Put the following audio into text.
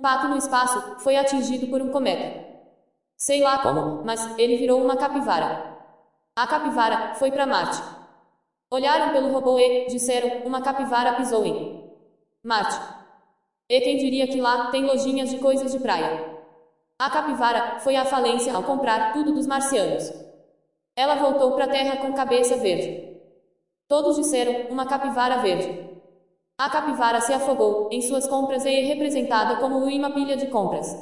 pato no espaço foi atingido por um cometa. Sei lá como, mas ele virou uma capivara. A capivara foi para Marte. Olharam pelo robô e disseram: uma capivara pisou em Marte. E quem diria que lá tem lojinhas de coisas de praia? A capivara foi à falência ao comprar tudo dos marcianos. Ela voltou para a terra com cabeça verde. Todos disseram: uma capivara verde. A capivara se afogou em suas compras e é representada como uma pilha de compras.